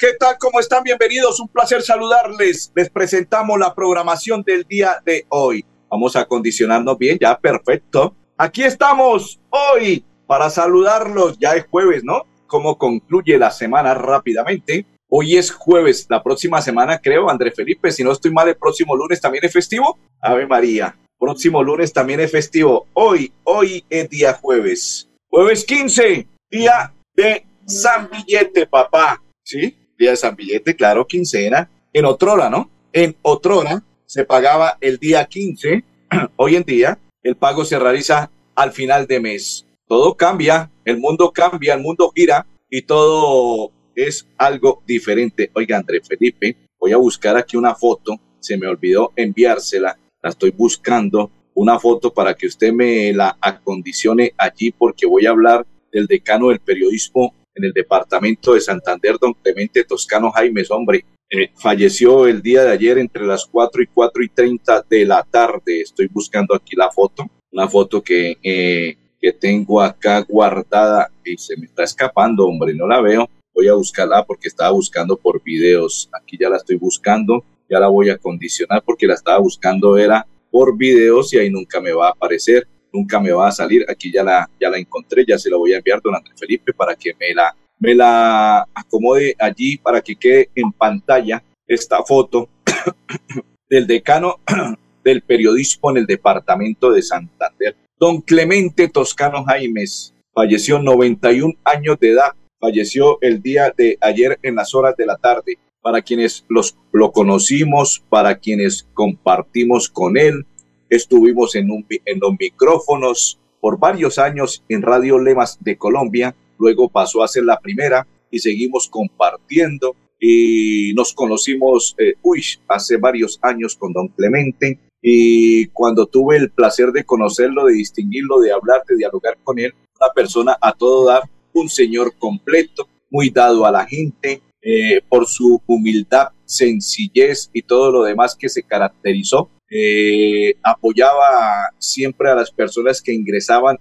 ¿qué tal? ¿Cómo están? Bienvenidos. Un placer saludarles. Les presentamos la programación del día de hoy. Vamos a condicionarnos bien, ya perfecto. Aquí estamos hoy para saludarlos. Ya es jueves, ¿no? ¿Cómo concluye la semana rápidamente? Hoy es jueves, la próxima semana creo, André Felipe, si no estoy mal, el próximo lunes también es festivo. Ave María, próximo lunes también es festivo. Hoy, hoy es día jueves. Jueves 15, día de San Billete, papá. ¿Sí? Día de San Billete, claro, quincena. En Otrora, ¿no? En Otrora se pagaba el día 15. Hoy en día, el pago se realiza al final de mes. Todo cambia, el mundo cambia, el mundo gira y todo es algo diferente. Oiga, André Felipe, voy a buscar aquí una foto. Se me olvidó enviársela. La estoy buscando. Una foto para que usted me la acondicione allí porque voy a hablar del decano del periodismo en el departamento de Santander, don Clemente Toscano Jaimes, hombre, eh, falleció el día de ayer entre las 4 y 4 y 30 de la tarde. Estoy buscando aquí la foto, una foto que, eh, que tengo acá guardada y se me está escapando, hombre, no la veo. Voy a buscarla porque estaba buscando por videos. Aquí ya la estoy buscando, ya la voy a condicionar porque la estaba buscando era por videos y ahí nunca me va a aparecer nunca me va a salir. Aquí ya la, ya la encontré, ya se la voy a enviar don Andrés Felipe para que me la, me la acomode allí para que quede en pantalla esta foto del decano del periodismo en el departamento de Santander. Don Clemente Toscano Jaimes falleció 91 años de edad, falleció el día de ayer en las horas de la tarde. Para quienes los, lo conocimos, para quienes compartimos con él, Estuvimos en, un, en los micrófonos por varios años en Radio Lemas de Colombia, luego pasó a ser la primera y seguimos compartiendo. Y nos conocimos, eh, uy, hace varios años con don Clemente. Y cuando tuve el placer de conocerlo, de distinguirlo, de hablar, de dialogar con él, una persona a todo dar, un señor completo, muy dado a la gente, eh, por su humildad, sencillez y todo lo demás que se caracterizó eh, apoyaba siempre a las personas que ingresaban,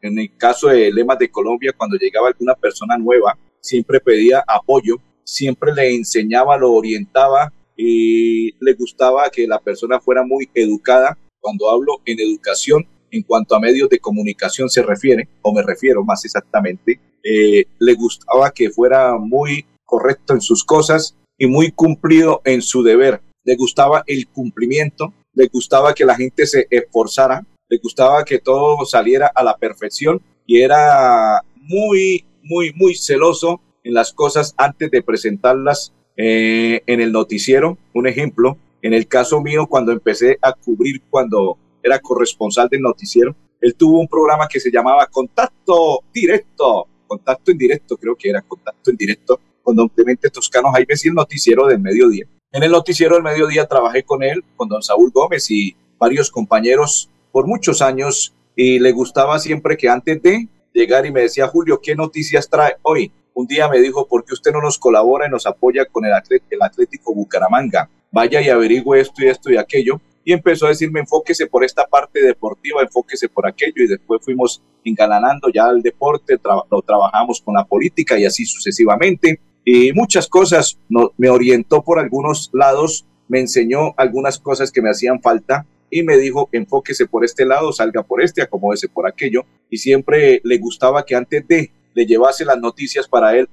en el caso de Lemas de Colombia, cuando llegaba alguna persona nueva, siempre pedía apoyo, siempre le enseñaba, lo orientaba y le gustaba que la persona fuera muy educada. Cuando hablo en educación, en cuanto a medios de comunicación se refiere, o me refiero más exactamente, eh, le gustaba que fuera muy correcto en sus cosas y muy cumplido en su deber. Le gustaba el cumplimiento, le gustaba que la gente se esforzara, le gustaba que todo saliera a la perfección y era muy, muy, muy celoso en las cosas antes de presentarlas eh, en el noticiero. Un ejemplo, en el caso mío, cuando empecé a cubrir, cuando era corresponsal del noticiero, él tuvo un programa que se llamaba Contacto Directo, Contacto en Directo, creo que era Contacto en Directo, con don Clemente Toscano Jaime y el noticiero del mediodía. En el noticiero del mediodía trabajé con él, con don Saúl Gómez y varios compañeros por muchos años y le gustaba siempre que antes de llegar y me decía, Julio, ¿qué noticias trae hoy? Un día me dijo, ¿por qué usted no nos colabora y nos apoya con el, el Atlético Bucaramanga? Vaya y averigüe esto y esto y aquello. Y empezó a decirme, enfóquese por esta parte deportiva, enfóquese por aquello. Y después fuimos engalanando ya el deporte, lo trabajamos con la política y así sucesivamente y muchas cosas. Me orientó por algunos lados, me enseñó algunas cosas que me hacían falta y me dijo, enfóquese por este lado, salga por este, acomódese por aquello. Y siempre le gustaba que antes de le llevase las noticias para él,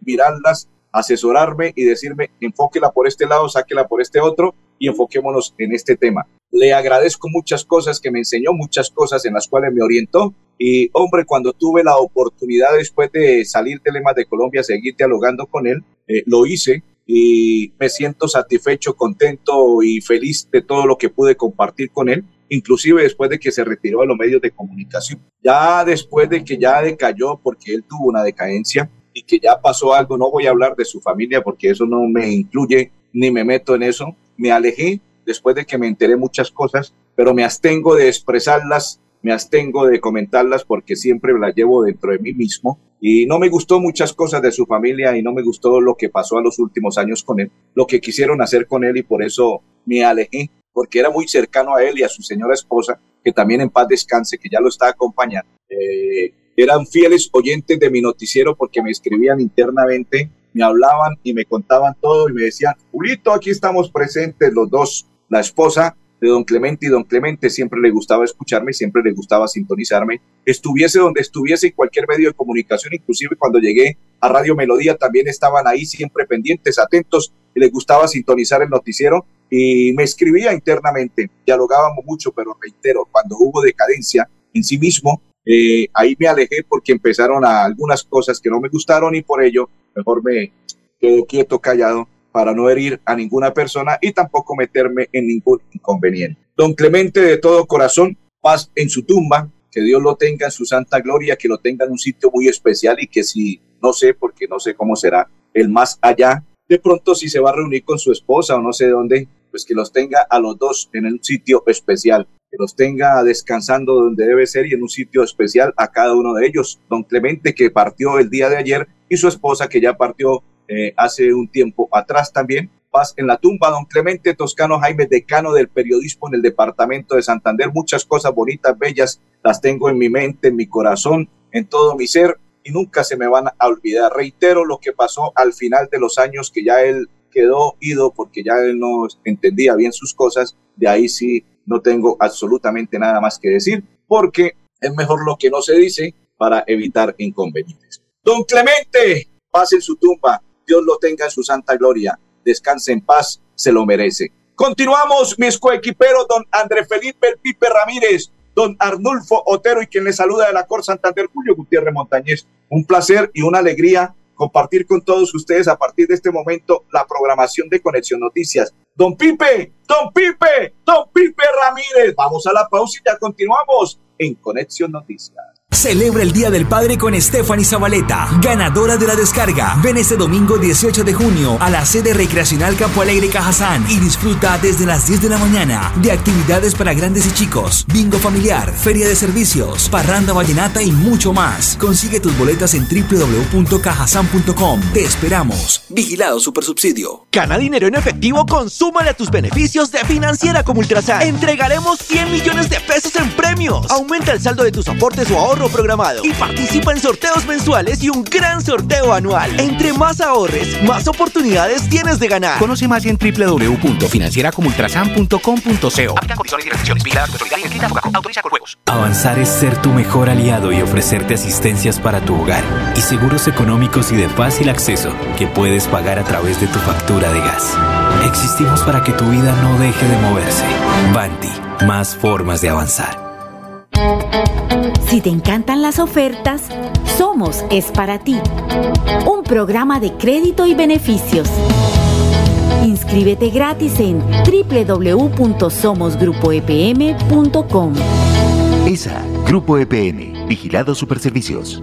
mirarlas, asesorarme y decirme, enfóquela por este lado, sáquela por este otro y enfoquémonos en este tema. Le agradezco muchas cosas que me enseñó, muchas cosas en las cuales me orientó. Y hombre, cuando tuve la oportunidad después de salir de Lemas de Colombia, seguir dialogando con él, eh, lo hice y me siento satisfecho, contento y feliz de todo lo que pude compartir con él, inclusive después de que se retiró de los medios de comunicación. Ya después de que ya decayó, porque él tuvo una decadencia y que ya pasó algo, no voy a hablar de su familia porque eso no me incluye ni me meto en eso. Me alejé después de que me enteré muchas cosas, pero me abstengo de expresarlas, me abstengo de comentarlas porque siempre las llevo dentro de mí mismo. Y no me gustó muchas cosas de su familia y no me gustó lo que pasó a los últimos años con él, lo que quisieron hacer con él y por eso me alejé, porque era muy cercano a él y a su señora esposa, que también en paz descanse, que ya lo está acompañando. Eh, eran fieles oyentes de mi noticiero porque me escribían internamente, me hablaban y me contaban todo y me decían, Julito, aquí estamos presentes los dos, la esposa de don Clemente y don Clemente siempre le gustaba escucharme, siempre le gustaba sintonizarme, estuviese donde estuviese en cualquier medio de comunicación, inclusive cuando llegué a Radio Melodía también estaban ahí siempre pendientes, atentos y les gustaba sintonizar el noticiero y me escribía internamente, dialogábamos mucho, pero reitero, cuando hubo decadencia en sí mismo, eh, ahí me alejé porque empezaron a algunas cosas que no me gustaron y por ello mejor me quedé quieto, callado, para no herir a ninguna persona y tampoco meterme en ningún inconveniente. Don Clemente, de todo corazón, paz en su tumba, que Dios lo tenga en su santa gloria, que lo tenga en un sitio muy especial y que si, no sé, porque no sé cómo será, el más allá, de pronto si se va a reunir con su esposa o no sé dónde, pues que los tenga a los dos en un sitio especial que los tenga descansando donde debe ser y en un sitio especial a cada uno de ellos. Don Clemente, que partió el día de ayer, y su esposa, que ya partió eh, hace un tiempo atrás también. Paz en la tumba, don Clemente Toscano Jaime, decano del periodismo en el departamento de Santander. Muchas cosas bonitas, bellas, las tengo en mi mente, en mi corazón, en todo mi ser y nunca se me van a olvidar. Reitero lo que pasó al final de los años, que ya él quedó ido porque ya él no entendía bien sus cosas. De ahí sí no tengo absolutamente nada más que decir, porque es mejor lo que no se dice para evitar inconvenientes. Don Clemente, paz en su tumba, Dios lo tenga en su santa gloria, descanse en paz, se lo merece. Continuamos, mis coequiperos, don André Felipe El Pipe Ramírez, don Arnulfo Otero y quien le saluda de la Cor Santander, Julio Gutiérrez Montañez. Un placer y una alegría compartir con todos ustedes a partir de este momento la programación de Conexión Noticias. Don Pipe, don Pipe, don Pipe Ramírez. Vamos a la pausa y ya continuamos en Conexión Noticias. Celebra el Día del Padre con Stephanie Zabaleta, ganadora de la descarga. Ven este domingo 18 de junio a la sede recreacional Campo Alegre Cajazán y disfruta desde las 10 de la mañana de actividades para grandes y chicos, bingo familiar, feria de servicios, parranda vallenata y mucho más. Consigue tus boletas en www.cajazán.com. Te esperamos. Vigilado Supersubsidio. Gana dinero en efectivo, consúmale a tus beneficios de Financiera como Ultrasan. Entregaremos 100 millones de pesos en premios. Aumenta el saldo de tus aportes o ahorros programado y participa en sorteos mensuales y un gran sorteo anual. Entre más ahorres, más oportunidades tienes de ganar. Conoce más en www.financieracomultrasan.com.co. Avanzar es ser tu mejor aliado y ofrecerte asistencias para tu hogar y seguros económicos y de fácil acceso que puedes pagar a través de tu factura de gas. Existimos para que tu vida no deje de moverse. Banti, más formas de avanzar. Si te encantan las ofertas, Somos es para ti. Un programa de crédito y beneficios. Inscríbete gratis en www.somosgrupoepm.com. ESA, Grupo EPN, Vigilado Superservicios.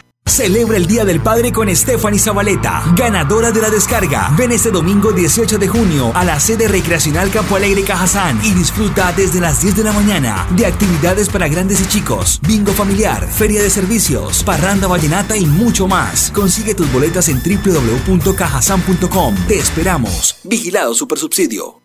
Celebra el Día del Padre con Stephanie Zabaleta, ganadora de la descarga. Ven este domingo 18 de junio a la sede recreacional Campo Alegre Cajazán y disfruta desde las 10 de la mañana de actividades para grandes y chicos, bingo familiar, feria de servicios, parranda vallenata y mucho más. Consigue tus boletas en www.cajazán.com. Te esperamos. Vigilado Supersubsidio.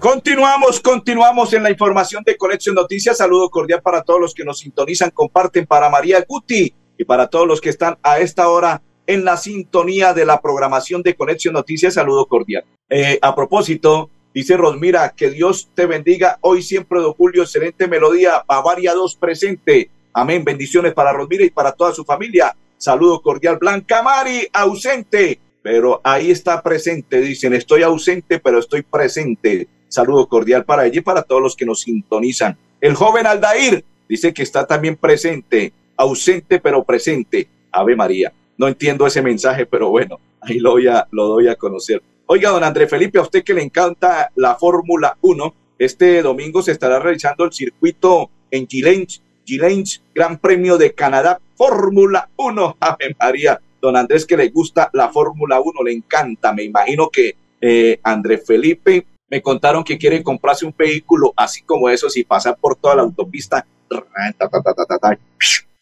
Continuamos, continuamos en la información de Conexión Noticias. Saludo cordial para todos los que nos sintonizan, comparten para María Guti y para todos los que están a esta hora en la sintonía de la programación de Conexión Noticias. Saludo cordial. Eh, a propósito, dice Rosmira, que Dios te bendiga hoy siempre, don Julio. Excelente melodía. Bavaria 2 presente. Amén. Bendiciones para Rosmira y para toda su familia. Saludo cordial. Blanca Mari, ausente, pero ahí está presente. Dicen, estoy ausente, pero estoy presente Saludo cordial para ella y para todos los que nos sintonizan. El joven Aldair dice que está también presente, ausente pero presente. Ave María. No entiendo ese mensaje, pero bueno, ahí lo, voy a, lo doy a conocer. Oiga, don André Felipe, a usted que le encanta la Fórmula 1, este domingo se estará realizando el circuito en Gilens, Gilens, Gran Premio de Canadá, Fórmula 1. Ave María, don Andrés que le gusta la Fórmula 1, le encanta. Me imagino que eh, André Felipe me contaron que quiere comprarse un vehículo así como eso, y pasar por toda la autopista,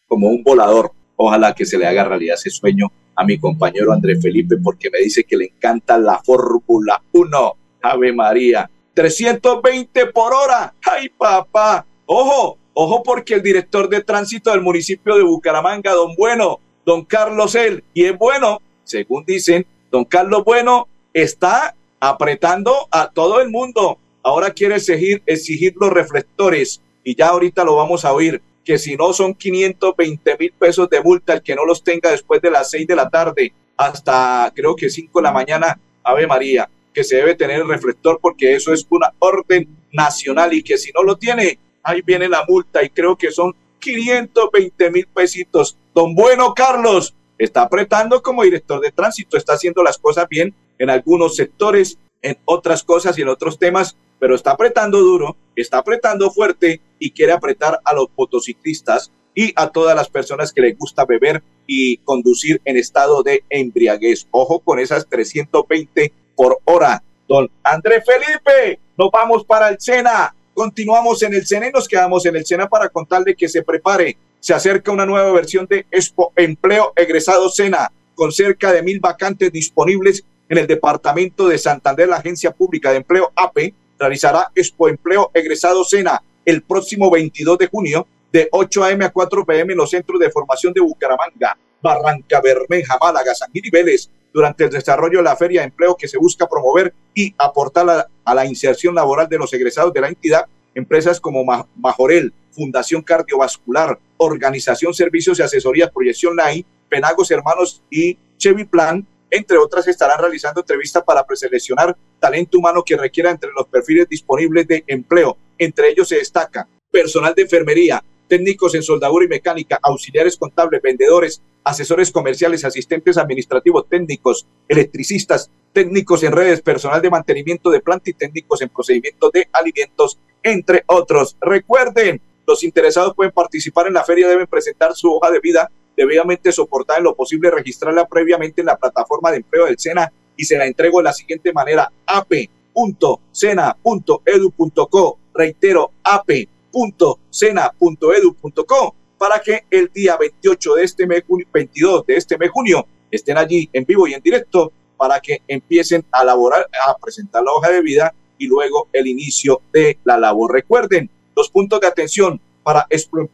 como un volador. Ojalá que se le haga realidad ese sueño a mi compañero André Felipe, porque me dice que le encanta la Fórmula 1. Ave María. 320 por hora. ¡Ay, papá! Ojo, ojo, porque el director de tránsito del municipio de Bucaramanga, don Bueno, don Carlos él, y es bueno, según dicen, don Carlos Bueno está apretando a todo el mundo. Ahora quiere exigir, exigir los reflectores y ya ahorita lo vamos a oír, que si no son 520 mil pesos de multa el que no los tenga después de las 6 de la tarde hasta creo que 5 de la mañana, Ave María, que se debe tener el reflector porque eso es una orden nacional y que si no lo tiene, ahí viene la multa y creo que son 520 mil pesitos. Don Bueno Carlos está apretando como director de tránsito, está haciendo las cosas bien en algunos sectores, en otras cosas y en otros temas, pero está apretando duro, está apretando fuerte y quiere apretar a los motociclistas y a todas las personas que les gusta beber y conducir en estado de embriaguez. Ojo con esas 320 por hora. Don André Felipe, nos vamos para el Sena. Continuamos en el Sena y nos quedamos en el Sena para contarle que se prepare. Se acerca una nueva versión de Expo Empleo Egresado Sena con cerca de mil vacantes disponibles en el departamento de Santander. La Agencia Pública de Empleo APE realizará Expo Empleo Egresado Sena el próximo 22 de junio de 8 a.m. a 4 p.m. en los centros de formación de Bucaramanga, Barranca Bermeja, Málaga, San Gil y Vélez durante el desarrollo de la feria de empleo que se busca promover y aportar a, la inserción laboral de los egresados de la entidad, empresas como Majorel, Fundación Cardiovascular, Organización Servicios y Asesorías Proyección LAI, Penagos Hermanos y Chevy Plan, entre otras, estarán realizando entrevistas para preseleccionar talento humano que requiera entre los perfiles disponibles de empleo. Entre ellos se destaca personal de enfermería, técnicos en soldadura y mecánica, auxiliares contables, vendedores, asesores comerciales, asistentes administrativos, técnicos, electricistas, técnicos en redes, personal de mantenimiento de planta y técnicos en procedimientos de alimentos, entre otros. Recuerden, los interesados pueden participar en la feria, deben presentar su hoja de vida debidamente soportada en lo posible, registrarla previamente en la plataforma de empleo del SENA y se la entrego de la siguiente manera, ap.sena.edu.co, reitero, ap.sena.edu.co, para que el día 28 de este mes, 22 de este mes junio, estén allí en vivo y en directo para que empiecen a elaborar, a presentar la hoja de vida y luego el inicio de la labor. Recuerden, los puntos de atención, para Expo,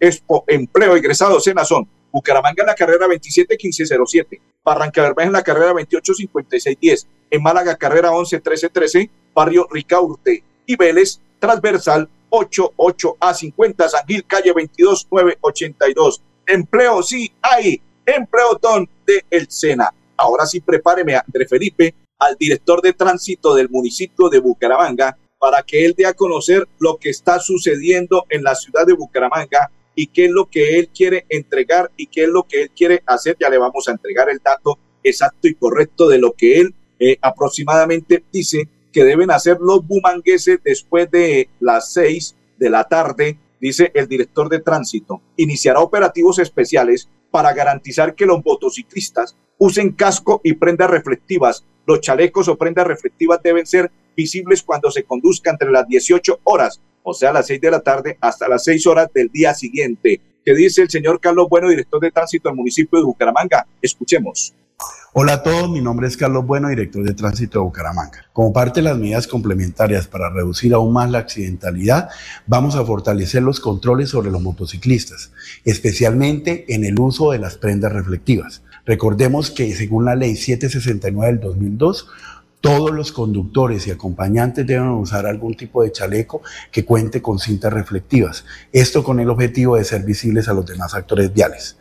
Expo, Empleo Egresado Sena son Bucaramanga en la carrera 271507, Barranca Bermeja en la carrera 285610, en Málaga carrera 111313, Barrio Ricaurte y Vélez transversal 88A50, San Gil calle 22982. Empleo sí hay, empleo don de El Sena. Ahora sí prepáreme, André Felipe, al director de tránsito del municipio de Bucaramanga, para que él dé a conocer lo que está sucediendo en la ciudad de Bucaramanga y qué es lo que él quiere entregar y qué es lo que él quiere hacer. Ya le vamos a entregar el dato exacto y correcto de lo que él eh, aproximadamente dice que deben hacer los bumangueses después de las seis de la tarde, dice el director de tránsito. Iniciará operativos especiales para garantizar que los motociclistas usen casco y prendas reflectivas. Los chalecos o prendas reflectivas deben ser visibles cuando se conduzca entre las 18 horas, o sea, las 6 de la tarde, hasta las 6 horas del día siguiente. ¿Qué dice el señor Carlos Bueno, director de tránsito del municipio de Bucaramanga? Escuchemos. Hola a todos, mi nombre es Carlos Bueno, director de tránsito de Bucaramanga. Como parte de las medidas complementarias para reducir aún más la accidentalidad, vamos a fortalecer los controles sobre los motociclistas, especialmente en el uso de las prendas reflectivas. Recordemos que según la ley 769 del 2002, todos los conductores y acompañantes deben usar algún tipo de chaleco que cuente con cintas reflectivas. Esto con el objetivo de ser visibles a los demás actores viales.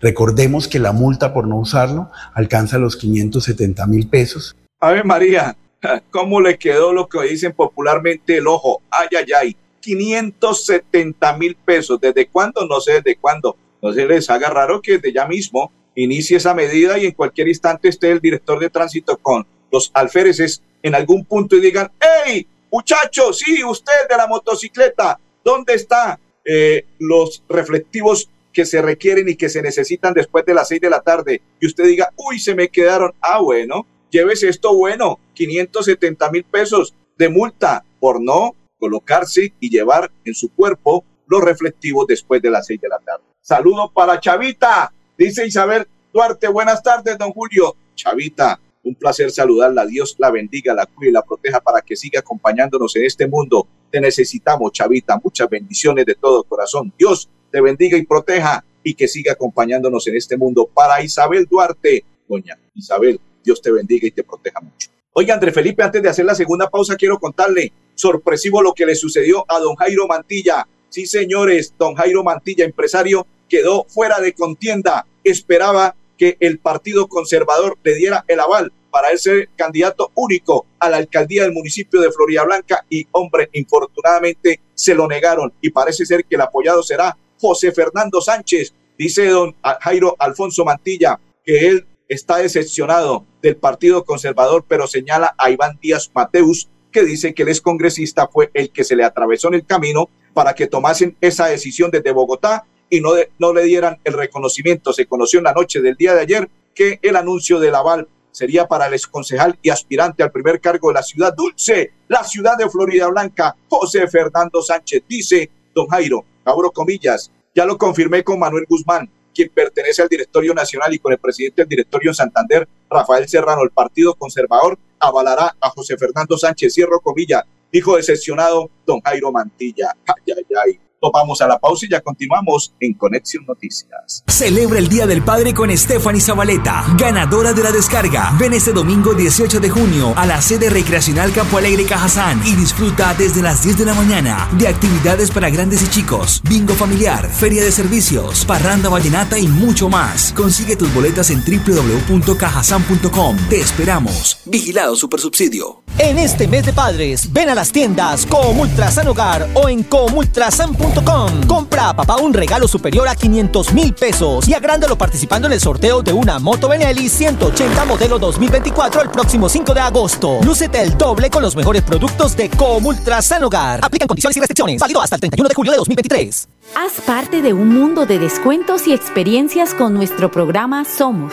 Recordemos que la multa por no usarlo alcanza los 570 mil pesos. A ver, María, ¿cómo le quedó lo que dicen popularmente el ojo? Ay, ay, ay. 570 mil pesos. ¿Desde cuándo? No sé desde cuándo. no se les haga raro que de ya mismo inicie esa medida y en cualquier instante esté el director de tránsito con los alféreces en algún punto y digan, hey, muchachos, sí, usted de la motocicleta, ¿dónde están eh, los reflectivos que se requieren y que se necesitan después de las seis de la tarde? Y usted diga, uy, se me quedaron. Ah, bueno, llévese esto bueno, 570 mil pesos de multa por no colocarse y llevar en su cuerpo los reflectivos después de las seis de la tarde. Saludo para Chavita, dice Isabel Duarte. Buenas tardes, don Julio. Chavita, un placer saludarla. Dios la bendiga, la cuide y la proteja para que siga acompañándonos en este mundo. Te necesitamos, Chavita. Muchas bendiciones de todo corazón. Dios te bendiga y proteja y que siga acompañándonos en este mundo. Para Isabel Duarte, doña Isabel, Dios te bendiga y te proteja mucho. Oiga, André Felipe, antes de hacer la segunda pausa, quiero contarle sorpresivo lo que le sucedió a don Jairo Mantilla. Sí, señores, don Jairo Mantilla, empresario, quedó fuera de contienda. Esperaba que el Partido Conservador le diera el aval para ser candidato único a la alcaldía del municipio de Florida Blanca y, hombre, infortunadamente se lo negaron y parece ser que el apoyado será José Fernando Sánchez. Dice don Jairo Alfonso Mantilla que él está decepcionado del Partido Conservador, pero señala a Iván Díaz Mateus, que dice que el excongresista fue el que se le atravesó en el camino para que tomasen esa decisión desde Bogotá y no, le dieran el reconocimiento. Se conoció en la noche del día de ayer que el anuncio del aval sería para el exconcejal y aspirante al primer cargo de la ciudad dulce, la ciudad de Florida Blanca, José Fernando Sánchez, dice don Jairo, abro comillas, ya lo confirmé con Manuel Guzmán, quien pertenece al directorio nacional y con el presidente del directorio Santander, Rafael Serrano, el Partido Conservador, avalará a José Fernando Sánchez, cierro comilla, dijo decepcionado don Jairo Mantilla. Ay, ay, ay. Topamos a la pausa y ya continuamos en Conexión Noticias. Celebra el Día del Padre con Stephanie Zabaleta, ganadora de la descarga. Ven este domingo 18 de junio a la sede recreacional Campo Alegre Cajazán y disfruta desde las 10 de la mañana de actividades para grandes y chicos, bingo familiar, feria de servicios, parranda vallenata y mucho más. Consigue tus boletas en www.cajazán.com. Te esperamos. Vigilado Supersubsidio. En este mes de padres, ven a las tiendas Comultrasan Hogar o en comultrasan.com Compra a papá un regalo superior a 500 mil pesos y agrándalo participando en el sorteo de una Moto Benelli 180 modelo 2024 el próximo 5 de agosto. Lúcete el doble con los mejores productos de Comultra San Hogar. Aplican condiciones y restricciones. Válido hasta el 31 de julio de 2023. Haz parte de un mundo de descuentos y experiencias con nuestro programa Somos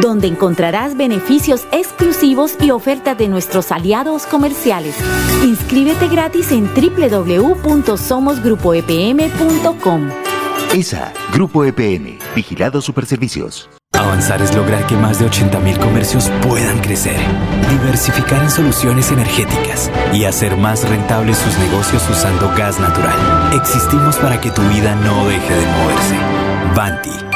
donde encontrarás beneficios exclusivos y ofertas de nuestros aliados comerciales. Inscríbete gratis en www.somosgrupoepm.com. ESA, Grupo EPN, Vigilado Superservicios. Avanzar es lograr que más de 80.000 comercios puedan crecer, diversificar en soluciones energéticas y hacer más rentables sus negocios usando gas natural. Existimos para que tu vida no deje de moverse. Banti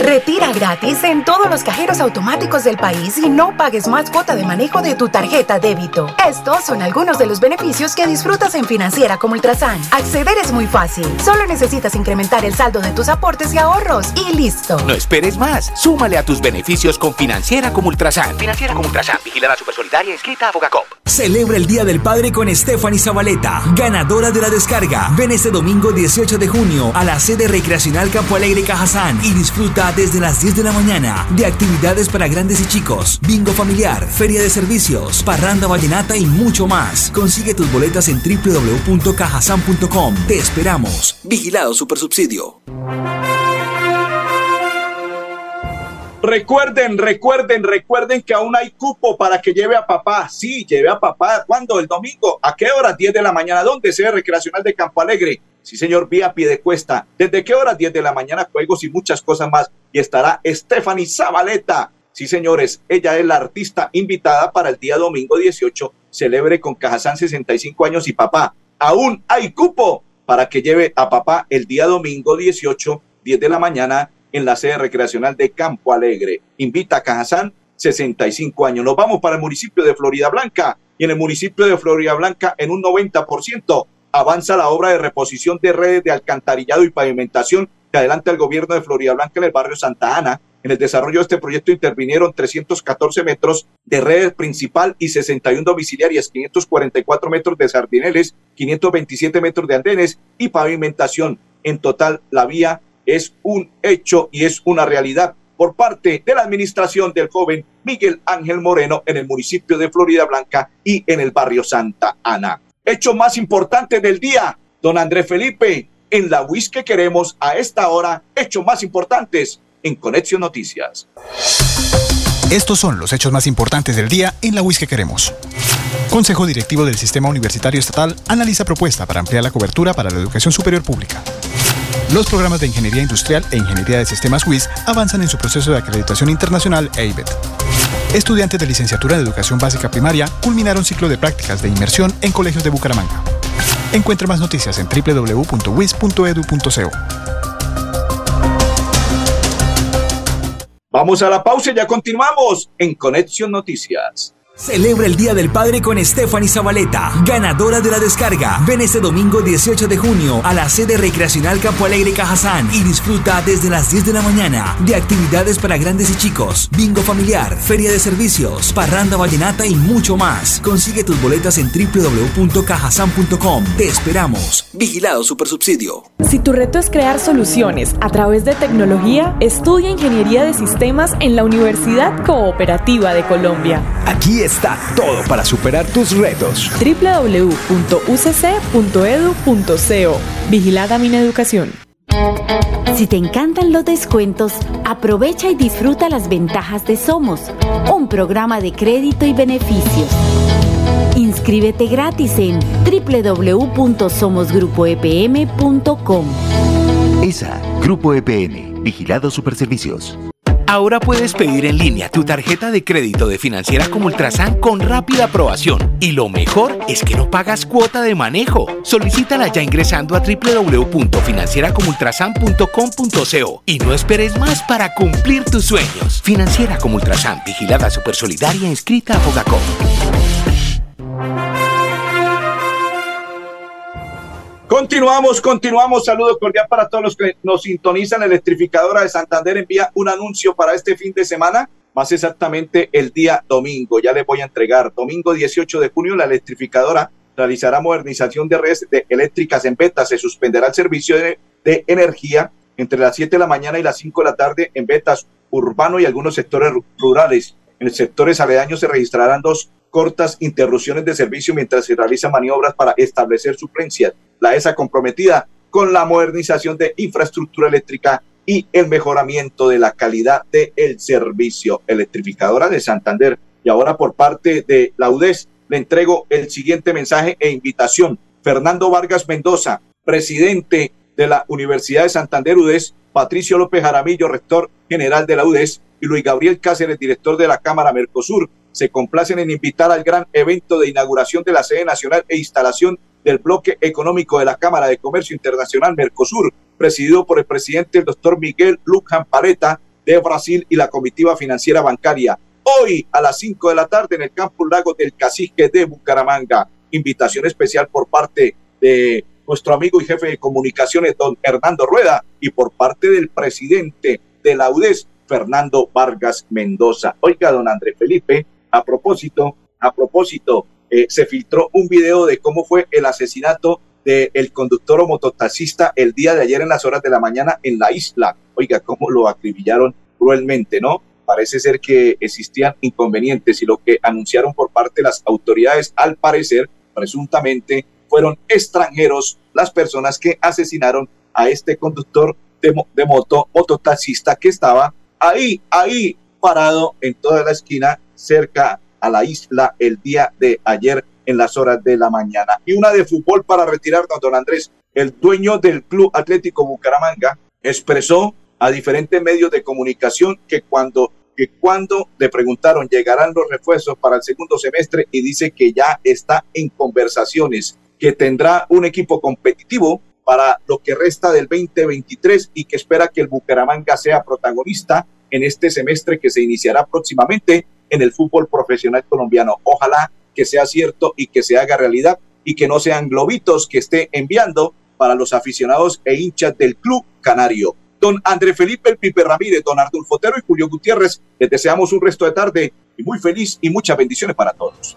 Retira gratis en todos los cajeros automáticos del país y no pagues más cuota de manejo de tu tarjeta débito. Estos son algunos de los beneficios que disfrutas en Financiera como Ultrasan. Acceder es muy fácil. Solo necesitas incrementar el saldo de tus aportes y ahorros y listo. No esperes más. Súmale a tus beneficios con Financiera como Ultrasan. Financiera como Ultrasan. Vigilada Supersolidaria inscrita a Fogacop. Celebra el Día del Padre con Stephanie Zabaleta, ganadora de la descarga. Ven este domingo 18 de junio a la sede recreacional Campo Alegre Cajazán y disfruta desde las 10 de la mañana de actividades para grandes y chicos, bingo familiar, feria de servicios, parranda vallenata y mucho más. Consigue tus boletas en www.cajasan.com. Te esperamos. Vigilado Supersubsidio. Recuerden, recuerden, recuerden que aún hay cupo para que lleve a papá. Sí, lleve a papá. ¿Cuándo? El domingo. ¿A qué hora? 10 de la mañana. ¿Dónde? Sede Recreacional de Campo Alegre. Sí, señor, vía pie de cuesta. ¿Desde qué hora? 10 de la mañana, juegos y muchas cosas más. Y estará Stephanie Zabaleta. Sí, señores, ella es la artista invitada para el día domingo 18. Celebre con Cajazán 65 años y papá. Aún hay cupo para que lleve a papá el día domingo 18, 10 de la mañana en la sede recreacional de Campo Alegre. Invita a Cajazán, 65 años. Nos vamos para el municipio de Florida Blanca y en el municipio de Florida Blanca en un 90% avanza la obra de reposición de redes de alcantarillado y pavimentación que adelanta el gobierno de Florida Blanca en el barrio Santa Ana. En el desarrollo de este proyecto intervinieron 314 metros de red principal y 61 domiciliarias, 544 metros de sardineles, 527 metros de andenes y pavimentación. En total, la vía es un hecho y es una realidad por parte de la administración del joven Miguel Ángel Moreno en el municipio de Florida Blanca y en el barrio Santa Ana. Hecho más importante del día, don Andrés Felipe, en la WIS que queremos a esta hora, hechos más importantes en Conexión Noticias. Estos son los hechos más importantes del día en la WIS que queremos. Consejo Directivo del Sistema Universitario Estatal analiza propuesta para ampliar la cobertura para la educación superior pública. Los programas de Ingeniería Industrial e Ingeniería de Sistemas WIS avanzan en su proceso de acreditación internacional EIBET. Estudiantes de licenciatura de Educación Básica Primaria culminaron ciclo de prácticas de inmersión en colegios de Bucaramanga. Encuentre más noticias en www.wis.edu.co. Vamos a la pausa y ya continuamos en Conexión Noticias. Celebra el Día del Padre con Stephanie Zabaleta, ganadora de la descarga. Ven este domingo 18 de junio a la sede recreacional Campo Alegre Cajazán y disfruta desde las 10 de la mañana de actividades para grandes y chicos, bingo familiar, feria de servicios, parranda vallenata y mucho más. Consigue tus boletas en www.cajazán.com. Te esperamos. Vigilado Supersubsidio. Si tu reto es crear soluciones a través de tecnología, estudia Ingeniería de Sistemas en la Universidad Cooperativa de Colombia. Aquí está todo para superar tus retos. www.ucc.edu.co Vigilada mi educación. Si te encantan los descuentos, aprovecha y disfruta las ventajas de Somos, un programa de crédito y beneficios. Inscríbete gratis en www.somosgrupoepm.com. ESA, Grupo EPN, Vigilado Superservicios. Ahora puedes pedir en línea tu tarjeta de crédito de financiera como Ultrasan con rápida aprobación. Y lo mejor es que no pagas cuota de manejo. Solicítala ya ingresando a www.financieracomultrasan.com.co y no esperes más para cumplir tus sueños. Financiera como Ultrasan, vigilada supersolidaria inscrita a Fogacom. Continuamos, continuamos. Saludo cordial para todos los que nos sintonizan. Electrificadora de Santander envía un anuncio para este fin de semana, más exactamente el día domingo. Ya les voy a entregar. Domingo 18 de junio, la electrificadora realizará modernización de redes eléctricas en beta. Se suspenderá el servicio de, de energía entre las 7 de la mañana y las 5 de la tarde en betas urbano y algunos sectores rurales. En sectores aledaños se registrarán dos cortas interrupciones de servicio mientras se realizan maniobras para establecer suplencias. La ESA comprometida con la modernización de infraestructura eléctrica y el mejoramiento de la calidad del servicio electrificadora de Santander. Y ahora por parte de la UDES le entrego el siguiente mensaje e invitación. Fernando Vargas Mendoza, presidente de la Universidad de Santander UDES, Patricio López Jaramillo, rector general de la UDES, y Luis Gabriel Cáceres, director de la Cámara Mercosur, se complacen en invitar al gran evento de inauguración de la sede nacional e instalación del bloque económico de la Cámara de Comercio Internacional Mercosur, presidido por el presidente el doctor Miguel Luján Pareta de Brasil y la comitiva financiera bancaria. Hoy a las 5 de la tarde en el Campo Lago del Cacique de Bucaramanga. Invitación especial por parte de nuestro amigo y jefe de comunicaciones, don Hernando Rueda, y por parte del presidente de la UDES, Fernando Vargas Mendoza. Oiga, don André Felipe, a propósito, a propósito, eh, se filtró un video de cómo fue el asesinato del conductor o mototaxista el día de ayer en las horas de la mañana en la isla. Oiga, cómo lo acribillaron cruelmente, ¿no? Parece ser que existían inconvenientes y lo que anunciaron por parte de las autoridades, al parecer, presuntamente, fueron extranjeros las personas que asesinaron a este conductor de, de moto, mototaxista que estaba ahí, ahí, parado en toda la esquina, cerca a la isla el día de ayer en las horas de la mañana. Y una de fútbol para retirarnos, don Andrés. El dueño del Club Atlético Bucaramanga expresó a diferentes medios de comunicación que cuando, que cuando le preguntaron llegarán los refuerzos para el segundo semestre y dice que ya está en conversaciones, que tendrá un equipo competitivo para lo que resta del 2023 y que espera que el Bucaramanga sea protagonista en este semestre que se iniciará próximamente en el fútbol profesional colombiano. Ojalá que sea cierto y que se haga realidad y que no sean globitos que esté enviando para los aficionados e hinchas del Club Canario. Don André Felipe El Pipe Ramírez, don Artur Fotero y Julio Gutiérrez, les deseamos un resto de tarde y muy feliz y muchas bendiciones para todos.